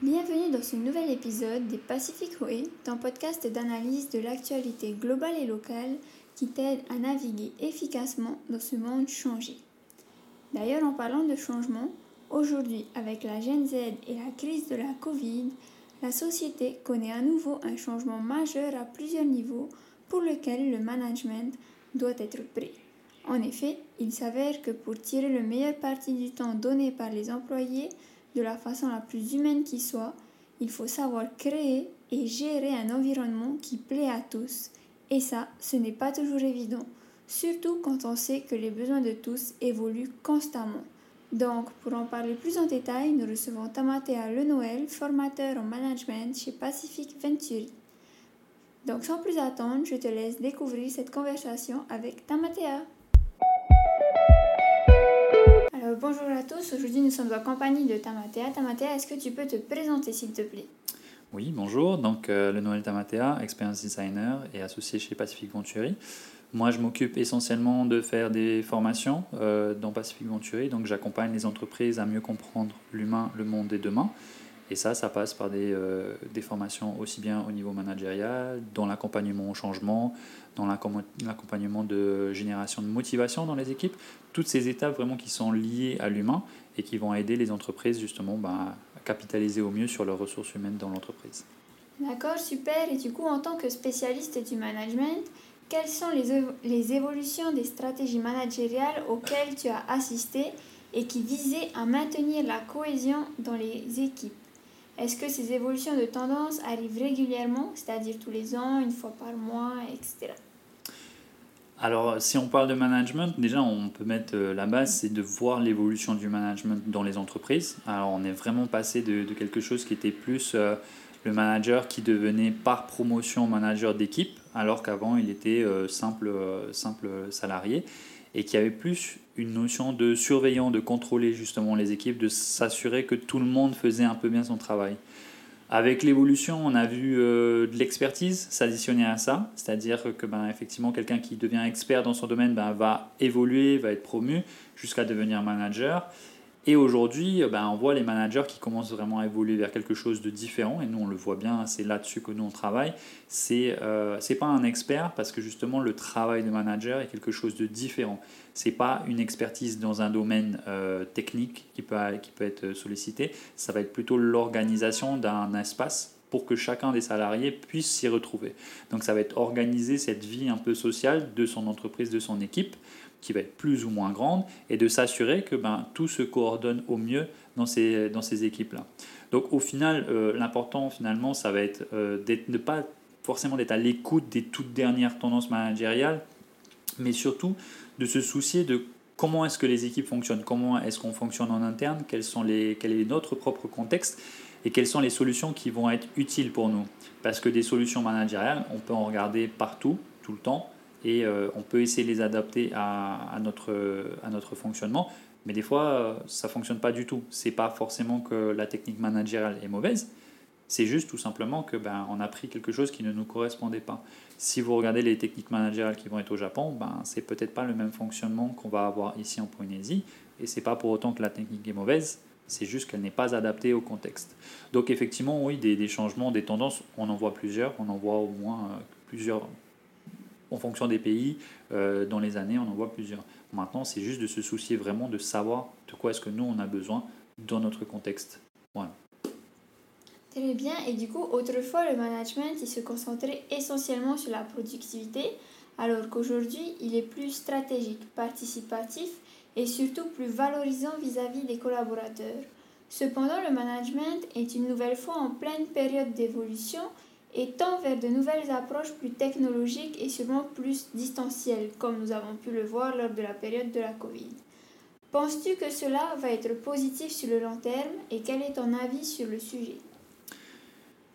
Bienvenue dans ce nouvel épisode des Pacific Way, ton podcast d'analyse de l'actualité globale et locale qui t'aide à naviguer efficacement dans ce monde changé. D'ailleurs, en parlant de changement, aujourd'hui, avec la Gen Z et la crise de la Covid, la société connaît à nouveau un changement majeur à plusieurs niveaux pour lequel le management doit être prêt. En effet, il s'avère que pour tirer le meilleur parti du temps donné par les employés de la façon la plus humaine qui soit, il faut savoir créer et gérer un environnement qui plaît à tous. Et ça, ce n'est pas toujours évident, surtout quand on sait que les besoins de tous évoluent constamment. Donc, pour en parler plus en détail, nous recevons Tamatea Lenoël, formateur en management chez Pacific Venturi. Donc, sans plus attendre, je te laisse découvrir cette conversation avec Tamatea. Alors, bonjour à tous, aujourd'hui nous sommes en compagnie de Tamatea. Tamatea, est-ce que tu peux te présenter s'il te plaît? Oui, bonjour, donc euh, le Noël Tamatea, experience designer et associé chez Pacific Venturi. Moi, je m'occupe essentiellement de faire des formations euh, dans Pacific Venturi, donc j'accompagne les entreprises à mieux comprendre l'humain, le monde des demain. Et ça, ça passe par des, euh, des formations aussi bien au niveau managérial, dans l'accompagnement au changement, dans l'accompagnement de génération de motivation dans les équipes, toutes ces étapes vraiment qui sont liées à l'humain et qui vont aider les entreprises justement bah, à capitaliser au mieux sur leurs ressources humaines dans l'entreprise. D'accord, super. Et du coup, en tant que spécialiste du management, quelles sont les, les évolutions des stratégies managériales auxquelles tu as assisté et qui visaient à maintenir la cohésion dans les équipes? Est-ce que ces évolutions de tendance arrivent régulièrement, c'est-à-dire tous les ans, une fois par mois, etc. Alors, si on parle de management, déjà, on peut mettre euh, la base, c'est de voir l'évolution du management dans les entreprises. Alors, on est vraiment passé de, quelque chose qui était plus euh, le manager qui devenait par promotion manager d'équipe, alors qu'avant, il était euh, simple, simple salarié et qui avait plus une notion de surveillant, de contrôler justement les équipes, de s'assurer que tout le monde faisait un peu bien son travail. Avec l'évolution, on a vu euh, de l'expertise s'additionner à ça, c'est-à-dire que ben, effectivement quelqu'un qui devient expert dans son domaine ben, va évoluer, va être promu jusqu'à devenir manager. Et aujourd'hui, ben, on voit les managers qui commencent vraiment à évoluer vers quelque chose de différent, et nous on le voit bien, c'est là-dessus que nous on travaille. C'est euh, pas un expert parce que justement le travail de manager est quelque chose de différent c'est pas une expertise dans un domaine euh, technique qui peut, qui peut être sollicité, ça va être plutôt l'organisation d'un espace pour que chacun des salariés puisse s'y retrouver. Donc ça va être organiser cette vie un peu sociale de son entreprise, de son équipe, qui va être plus ou moins grande, et de s'assurer que ben, tout se coordonne au mieux dans ces, dans ces équipes-là. Donc au final, euh, l'important finalement, ça va être euh, de ne pas forcément d'être à l'écoute des toutes dernières tendances managériales, mais surtout de se soucier de comment est-ce que les équipes fonctionnent, comment est-ce qu'on fonctionne en interne, quels sont les, quel est notre propre contexte et quelles sont les solutions qui vont être utiles pour nous. Parce que des solutions managériales, on peut en regarder partout, tout le temps, et euh, on peut essayer de les adapter à, notre, à notre fonctionnement. Mais des fois, euh, ça ne fonctionne pas du tout. Ce n'est pas forcément que la technique managériale est mauvaise, c'est juste tout simplement que ben, on a pris quelque chose qui ne nous correspondait pas. Si vous regardez les techniques managériales qui vont être au Japon, ben, c'est peut-être pas le même fonctionnement qu'on va avoir ici en Polynésie. Et c'est pas pour autant que la technique est mauvaise, c'est juste qu'elle n'est pas adaptée au contexte. Donc effectivement, oui, des, changements, des tendances, on en voit plusieurs, on en voit au moins euh, plusieurs en fonction des pays, euh, dans les années, on en voit plusieurs. Maintenant, c'est juste de se soucier vraiment de savoir de quoi est-ce que nous, on a besoin dans notre contexte. Voilà. Très bien. Et du coup, autrefois, le management, il se concentrait essentiellement sur la productivité, alors qu'aujourd'hui, il est plus stratégique, participatif et surtout plus valorisant vis-à-vis des collaborateurs. Cependant, le management est une nouvelle fois en pleine période d'évolution et tend vers de nouvelles approches plus technologiques et sûrement plus distancielles, comme nous avons pu le voir lors de la période de la Covid. Penses-tu que cela va être positif sur le long terme et quel est ton avis sur le sujet?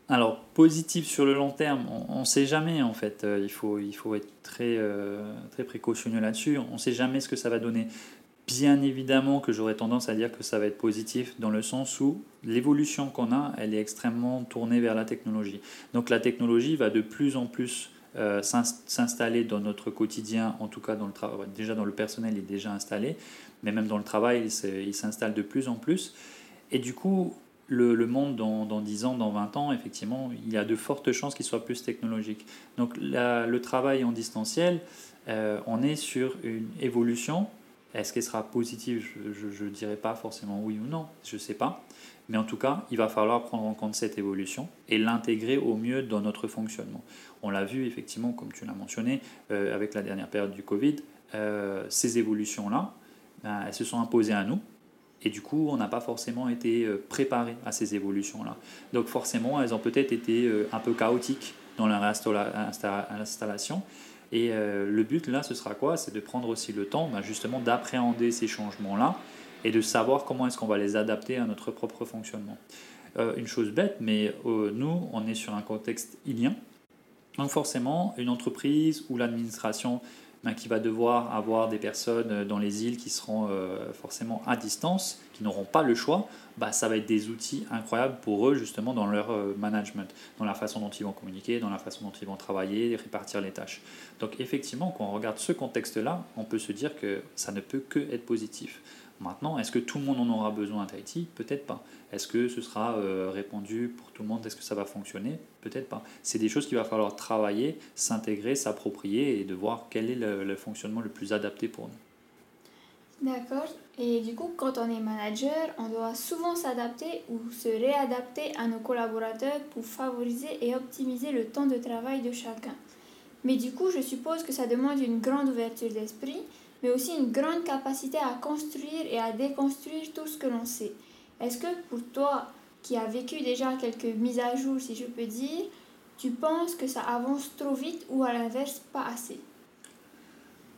Alors, positif sur le long terme, on ne sait jamais en fait. Euh, il, faut, il faut être très, euh, très précautionneux là-dessus. On ne sait jamais ce que ça va donner. Bien évidemment que j'aurais tendance à dire que ça va être positif dans le sens où l'évolution qu'on a, elle est extrêmement tournée vers la technologie. Donc la technologie va de plus en plus euh, s'installer dans notre quotidien, en tout cas dans le travail. Déjà dans le personnel, il est déjà installé, mais même dans le travail, il s'installe de plus en plus. Et du coup, le, monde dans, dans, 10 ans, dans 20 ans, effectivement, il y a de fortes chances qu'il soit plus technologique. Donc le travail en distanciel, euh, on est sur une évolution. Est-ce qu'elle sera positive? Je ne dirais pas forcément oui ou non, je ne sais pas. Mais en tout cas, il va falloir prendre en compte cette évolution et l'intégrer au mieux dans notre fonctionnement. On l'a vu effectivement, comme tu l'as mentionné, euh, avec la dernière période du Covid, euh, ces évolutions-là, ben, elles se sont imposées à nous. Et du coup, on n'a pas forcément été préparé à ces évolutions-là. Donc forcément, elles ont peut-être été un peu chaotiques dans leur installation. Et euh, le but là, ce sera quoi? C'est de prendre aussi le temps bah, justement d'appréhender ces changements-là et de savoir comment est-ce qu'on va les adapter à notre propre fonctionnement. Euh, une chose bête, mais euh, nous, on est sur un contexte ilien. Donc forcément, une entreprise ou l'administration ben, qui va devoir avoir des personnes dans les îles qui seront forcément à distance, qui n'auront pas le choix, bah, ça va être des outils incroyables pour eux justement dans leur euh, management, dans la façon dont ils vont communiquer, dans la façon dont ils vont travailler, répartir les tâches. Donc effectivement, quand on regarde ce contexte-là, on peut se dire que ça ne peut que être positif. Maintenant, est-ce que tout le monde en aura besoin à Tahiti? Peut-être pas. Est-ce que ce sera euh, répandu pour tout le monde? Est-ce que ça va fonctionner? Peut-être pas. C'est des choses qu'il va falloir travailler, s'intégrer, s'approprier et de voir quel est le fonctionnement le plus adapté pour nous. D'accord. Et du coup, quand on est manager, on doit souvent s'adapter ou se réadapter à nos collaborateurs pour favoriser et optimiser le temps de travail de chacun. Mais du coup, je suppose que ça demande une grande ouverture d'esprit, mais aussi une grande capacité à construire et à déconstruire tout ce que l'on sait. Est-ce que pour toi, qui as vécu déjà quelques mises à jour, si je peux dire, tu penses que ça avance trop vite ou à l'inverse pas assez?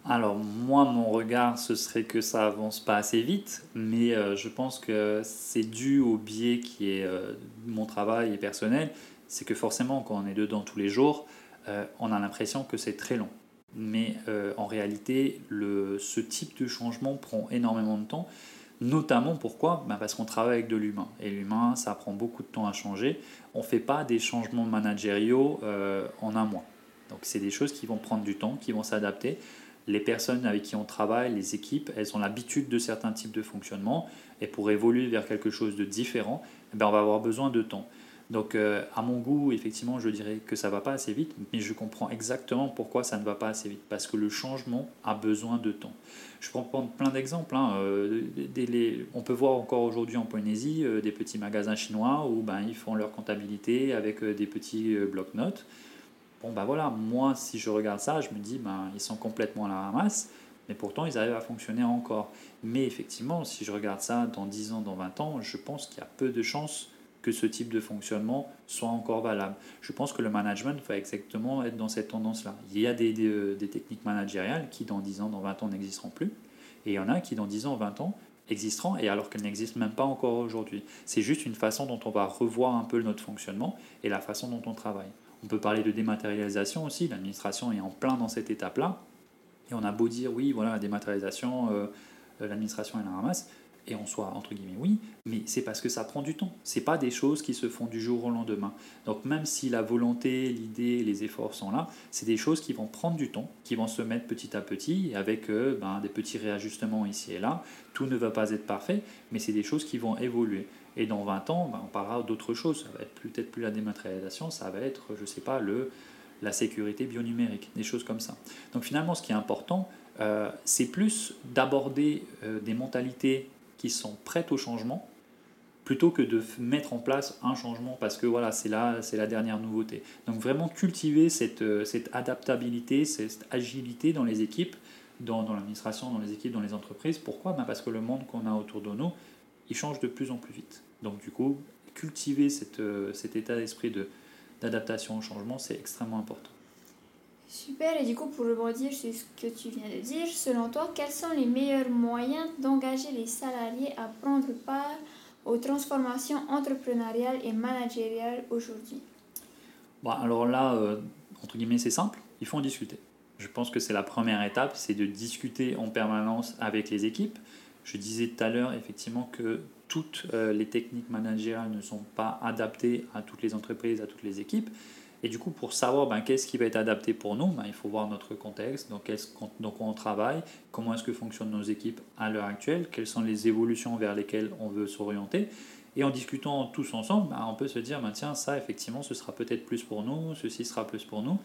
Alors moi, mon regard, ce serait que ça avance pas assez vite, mais euh, je pense que c'est dû au biais qui est euh, mon travail et personnel. C'est que forcément, quand on est dedans tous les jours, euh, on a l'impression que c'est très long. Mais en réalité, ce type de changement prend énormément de temps. Notamment pourquoi? Ben Parce qu'on travaille avec de l'humain. Et l'humain, ça prend beaucoup de temps à changer. On ne fait pas des changements managériaux en un mois. Donc c'est des choses qui vont prendre du temps, qui vont s'adapter les personnes avec qui on travaille, les équipes, elles ont l'habitude de certains types de fonctionnement. Et pour évoluer vers quelque chose de différent, eh ben, on va avoir besoin de temps. Donc, euh, à mon goût, effectivement, je dirais que ça va pas assez vite, mais je comprends exactement pourquoi ça ne va pas assez vite. Parce que le changement a besoin de temps. Je prendre plein d'exemples. Hein. Euh, on peut voir encore aujourd'hui en Polynésie euh, des petits magasins chinois où ben, ils font leur comptabilité avec des petits blocs-notes. Bon, ben voilà, moi, si je regarde ça, je me dis, ben, ils sont complètement à la ramasse, mais pourtant, ils arrivent à fonctionner encore. Mais effectivement, si je regarde ça dans 10 ans, dans 20 ans, je pense qu'il y a peu de chances que ce type de fonctionnement soit encore valable. Je pense que le management va exactement être dans cette tendance-là. Il y a des, des, techniques managériales qui, dans 10 ans, dans 20 ans, n'existeront plus. Et il y en a qui, dans 10 ans, 20 ans, existeront, et alors qu'elles n'existent même pas encore aujourd'hui. C'est juste une façon dont on va revoir un peu notre fonctionnement et la façon dont on travaille. On peut parler de dématérialisation aussi, l'administration est en plein dans cette étape-là. Et on a beau dire, oui, voilà, la dématérialisation, euh, euh, l'administration, elle la ramasse, et on soit, entre guillemets, oui, mais c'est parce que ça prend du temps. Ce pas des choses qui se font du jour au lendemain. Donc même si la volonté, l'idée, les efforts sont là, c'est des choses qui vont prendre du temps, qui vont se mettre petit à petit, avec euh, ben, des petits réajustements ici et là. Tout ne va pas être parfait, mais c'est des choses qui vont évoluer. Et dans 20 ans, ben, on parlera d'autres choses. Ça va être peut-être plus la dématérialisation, ça va être, je ne sais pas, le, la sécurité bionumérique, des choses comme ça. Donc finalement, ce qui est important, euh, c'est plus d'aborder euh, des mentalités qui sont prêtes au changement, plutôt que de mettre en place un changement parce que voilà, c'est là, c'est la dernière nouveauté. Donc vraiment cultiver cette, euh, cette adaptabilité, cette agilité dans les équipes, dans, dans l'administration, dans les équipes, dans les entreprises. Pourquoi? Ben Parce que le monde qu'on a autour de nous, il change de plus en plus vite. Donc du coup, cultiver cette, euh, cet état d'esprit de, d'adaptation au changement, c'est extrêmement important. Super, et du coup, pour rebondir sur ce que tu viens de dire, selon toi, quels sont les meilleurs moyens d'engager les salariés à prendre part aux transformations entrepreneuriales et managériales aujourd'hui? Bon, Alors là, euh, entre guillemets, c'est simple, il faut en discuter. Je pense que c'est la première étape, c'est de discuter en permanence avec les équipes. Je disais tout à l'heure, effectivement, que toutes euh, les techniques managériales ne sont pas adaptées à toutes les entreprises, à toutes les équipes. Et du coup, pour savoir ben, qu'est-ce qui va être adapté pour nous, ben, il faut voir notre contexte, donc, donc on travaille, comment est-ce que fonctionnent nos équipes à l'heure actuelle, quelles sont les évolutions vers lesquelles on veut s'orienter. Et en discutant tous ensemble, bah, on peut se dire, bah, tiens, ça, effectivement, ce sera peut-être plus pour nous, ceci sera plus pour nous.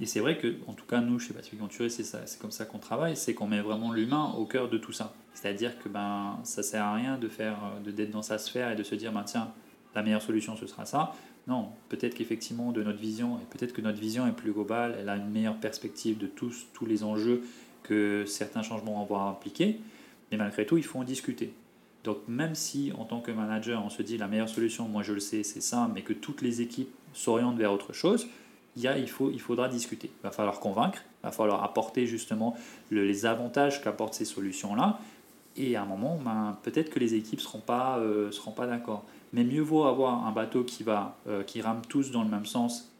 Et c'est vrai que, en tout cas, nous, chez Pacific Venture, c'est c'est comme ça qu'on travaille, c'est qu'on met vraiment l'humain au cœur de tout ça. C'est-à-dire que ben, ça sert à rien de faire, de d'être dans sa sphère et de se dire, ben, tiens, la meilleure solution, ce sera ça. Non, peut-être qu'effectivement, de notre vision, et peut-être que notre vision est plus globale, elle a une meilleure perspective de tous, tous les enjeux que certains changements vont avoir impliquer, mais malgré tout, il faut en discuter. Donc même si en tant que manager, on se dit la meilleure solution, moi je le sais, c'est ça, mais que toutes les équipes s'orientent vers autre chose, il, y a, il, faut, il faudra discuter. Il va falloir convaincre, il va falloir apporter justement les avantages qu'apportent ces solutions-là, et à un moment, ben, peut-être que les équipes ne seront pas, euh, pas d'accord. Mais mieux vaut avoir un bateau qui, va, euh, qui rame tous dans le même sens,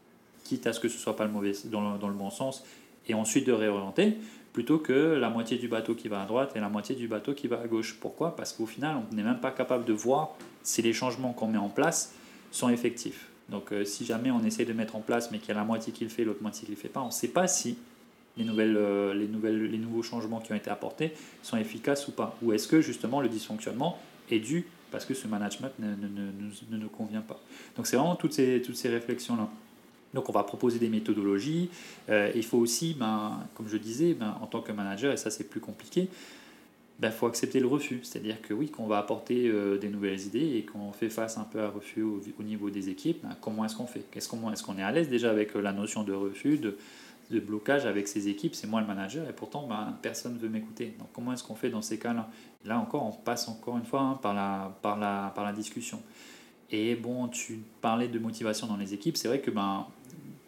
quitte à ce que ce ne soit pas le mauvais, dans, le, bon sens, et ensuite de réorienter, plutôt que la moitié du bateau qui va à droite et la moitié du bateau qui va à gauche. Pourquoi? Parce qu'au final, on n'est même pas capable de voir si les changements qu'on met en place sont effectifs. Donc euh, si jamais on essaie de mettre en place, mais qu'il y a la moitié qui le fait, l'autre moitié qui ne le fait pas, on ne sait pas si les, nouvelles, euh, les, nouvelles, les nouveaux changements qui ont été apportés sont efficaces ou pas? Ou est-ce que justement le dysfonctionnement est dû parce que ce management ne, ne, ne, nous convient pas? Donc c'est vraiment toutes ces, toutes ces réflexions-là. Donc on va proposer des méthodologies. Euh, il faut aussi, ben, comme je disais, ben, en tant que manager, et ça c'est plus compliqué, il ben, faut accepter le refus. C'est-à-dire que oui, qu'on va apporter euh, des nouvelles idées et qu'on fait face un peu à refus au, niveau des équipes, ben, comment est-ce qu'on fait? Est-ce qu'on est, qu'on est à l'aise déjà avec la notion de refus, de, de blocage avec ses équipes, c'est moi le manager et pourtant ben, personne ne veut m'écouter. Donc comment est-ce qu'on fait dans ces cas-là? Là encore, on passe encore une fois hein, par, la, par, la, par la discussion. Et bon, tu parlais de motivation dans les équipes, c'est vrai que ben,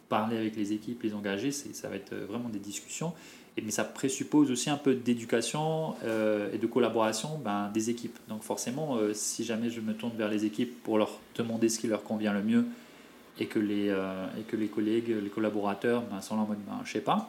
parler avec les équipes, les engager, ça va être vraiment des discussions, et, mais ça présuppose aussi un peu d'éducation euh, et de collaboration ben, des équipes. Donc forcément, euh, si jamais je me tourne vers les équipes pour leur demander ce qui leur convient le mieux, et que les, euh, et que les collègues, les collaborateurs ben, sont là en mode ben, je sais pas.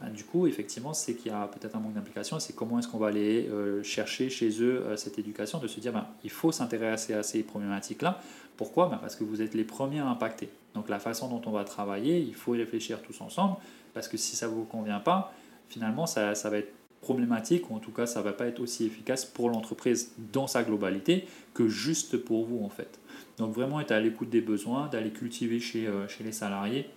Ben, du coup, effectivement, c'est qu'il y a peut-être un manque d'implication. C'est comment est-ce qu'on va aller euh, chercher chez eux euh, cette éducation, de se dire ben, il faut s'intéresser à ces problématiques-là. Pourquoi? Ben, Parce que vous êtes les premiers à impacter. Donc la façon dont on va travailler, il faut y réfléchir tous ensemble, parce que si ça ne vous convient pas, finalement, ça, ça va être problématique, ou en tout cas, ça ne va pas être aussi efficace pour l'entreprise dans sa globalité que juste pour vous, en fait. Donc vraiment être à l'écoute des besoins, d'aller cultiver chez, euh, chez les salariés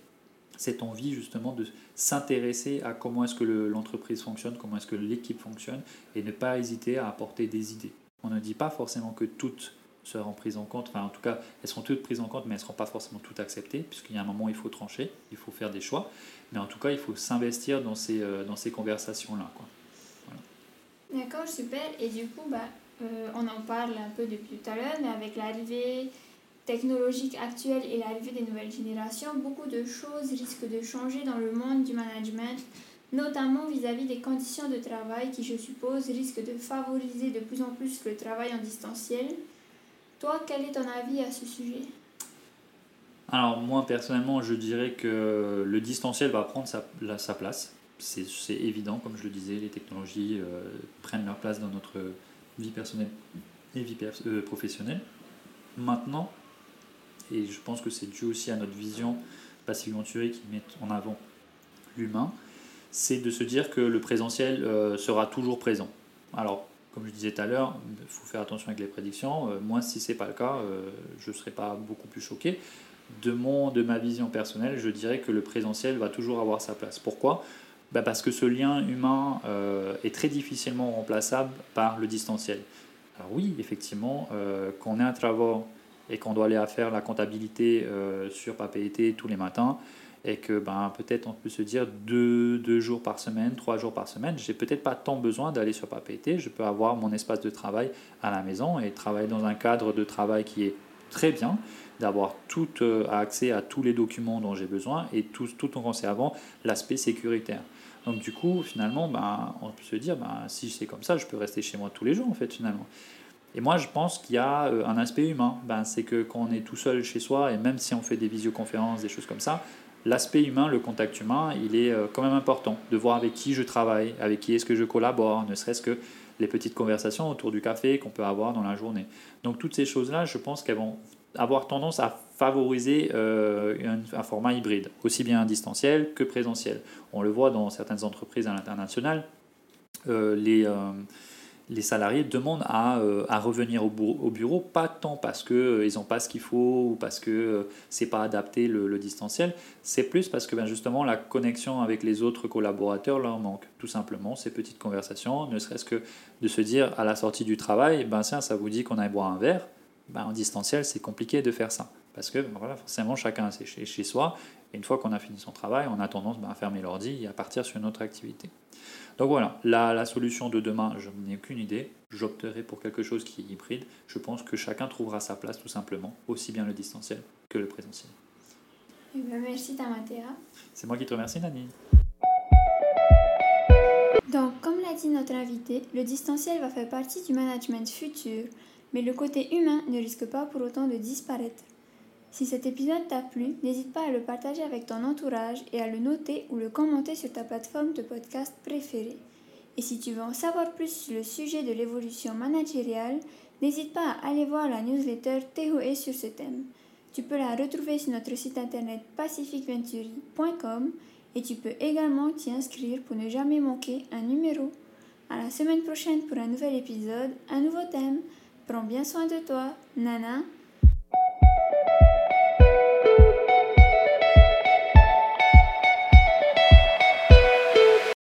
cette envie justement de s'intéresser à comment est-ce que l'entreprise fonctionne, comment est-ce que l'équipe fonctionne, et ne pas hésiter à apporter des idées. On ne dit pas forcément que toutes seront prises en compte, enfin en tout cas elles seront toutes prises en compte, mais elles ne seront pas forcément toutes acceptées, puisqu'il y a un moment où il faut trancher, il faut faire des choix, mais en tout cas il faut s'investir dans ces, euh, dans ces conversations-là. D'accord, super. Et du coup, bah, euh, on en parle un peu depuis tout à l'heure, mais avec l'arrivée technologique actuelle et l'arrivée des nouvelles générations, beaucoup de choses risquent de changer dans le monde du management, notamment vis-à-vis des conditions de travail qui, je suppose, risquent de favoriser de plus en plus le travail en distanciel. Toi, quel est ton avis à ce sujet? Alors moi, personnellement, je dirais que le distanciel va prendre sa place. C'est évident, comme je le disais, les technologies euh, prennent leur place dans notre vie personnelle et vie euh, professionnelle. Maintenant, et je pense que c'est dû aussi à notre vision Pacific qui met en avant l'humain, c'est de se dire que le présentiel euh, sera toujours présent. Alors, comme je disais tout à l'heure, il faut faire attention avec les prédictions. Moi, si ce n'est pas le cas, je ne serai pas beaucoup plus choqué. De, mon, de ma vision personnelle, je dirais que le présentiel va toujours avoir sa place. Pourquoi? Bah Parce que ce lien humain est très difficilement remplaçable par le distanciel. Alors oui, effectivement, quand on est à travaux et qu'on doit aller faire la comptabilité euh, sur Papeete tous les matins et que ben, peut-être on peut se dire deux, deux, jours par semaine, trois jours par semaine, j'ai peut-être pas tant besoin d'aller sur Papeete, je peux avoir mon espace de travail à la maison et travailler dans un cadre de travail qui est très bien, d'avoir tout euh, accès à tous les documents dont j'ai besoin et tout, tout en conservant l'aspect sécuritaire. Donc du coup, finalement, ben, on peut se dire, ben, si c'est comme ça, je peux rester chez moi tous les jours, en fait, finalement. Et moi, je pense qu'il y a euh, un aspect humain. Ben, c'est que quand on est tout seul chez soi, et même si on fait des visioconférences, des choses comme ça, l'aspect humain, le contact humain, il est euh, quand même important. De voir avec qui je travaille, avec qui est-ce que je collabore, ne serait-ce que les petites conversations autour du café qu'on peut avoir dans la journée. Donc toutes ces choses-là, je pense qu'elles vont avoir tendance à favoriser euh, un, format hybride, aussi bien distanciel que présentiel. On le voit dans certaines entreprises à l'international. les les salariés demandent à, euh, à revenir au, au, bureau, pas tant parce qu'ils euh, n'ont pas ce qu'il faut ou parce que euh, c'est pas adapté le, le distanciel, c'est plus parce que ben, justement la connexion avec les autres collaborateurs leur manque. Tout simplement, ces petites conversations, ne serait-ce que de se dire à la sortie du travail, ben tiens, ça vous dit qu'on aille boire un verre, ben, en distanciel, c'est compliqué de faire ça. Parce que ben, voilà, forcément, chacun est chez, chez soi, et une fois qu'on a fini son travail, on a tendance ben, à fermer l'ordi et à partir sur une autre activité. Donc voilà, la, la solution de demain, je n'ai aucune idée. J'opterai pour quelque chose qui est hybride. Je pense que chacun trouvera sa place tout simplement, aussi bien le distanciel que le présentiel. Eh bien, merci Tamatea. C'est moi qui te remercie, Nani. Donc, comme l'a dit notre invité, le distanciel va faire partie du management futur, mais le côté humain ne risque pas pour autant de disparaître. Si cet épisode t'a plu, n'hésite pas à le partager avec ton entourage et à le noter ou le commenter sur ta plateforme de podcast préférée. Et si tu veux en savoir plus sur le sujet de l'évolution managériale, n'hésite pas à aller voir la newsletter THOE sur ce thème. Tu peux la retrouver sur notre site internet pacificventuri.com et tu peux également t'y inscrire pour ne jamais manquer un numéro. À la semaine prochaine pour un nouvel épisode, un nouveau thème. Prends bien soin de toi. Nana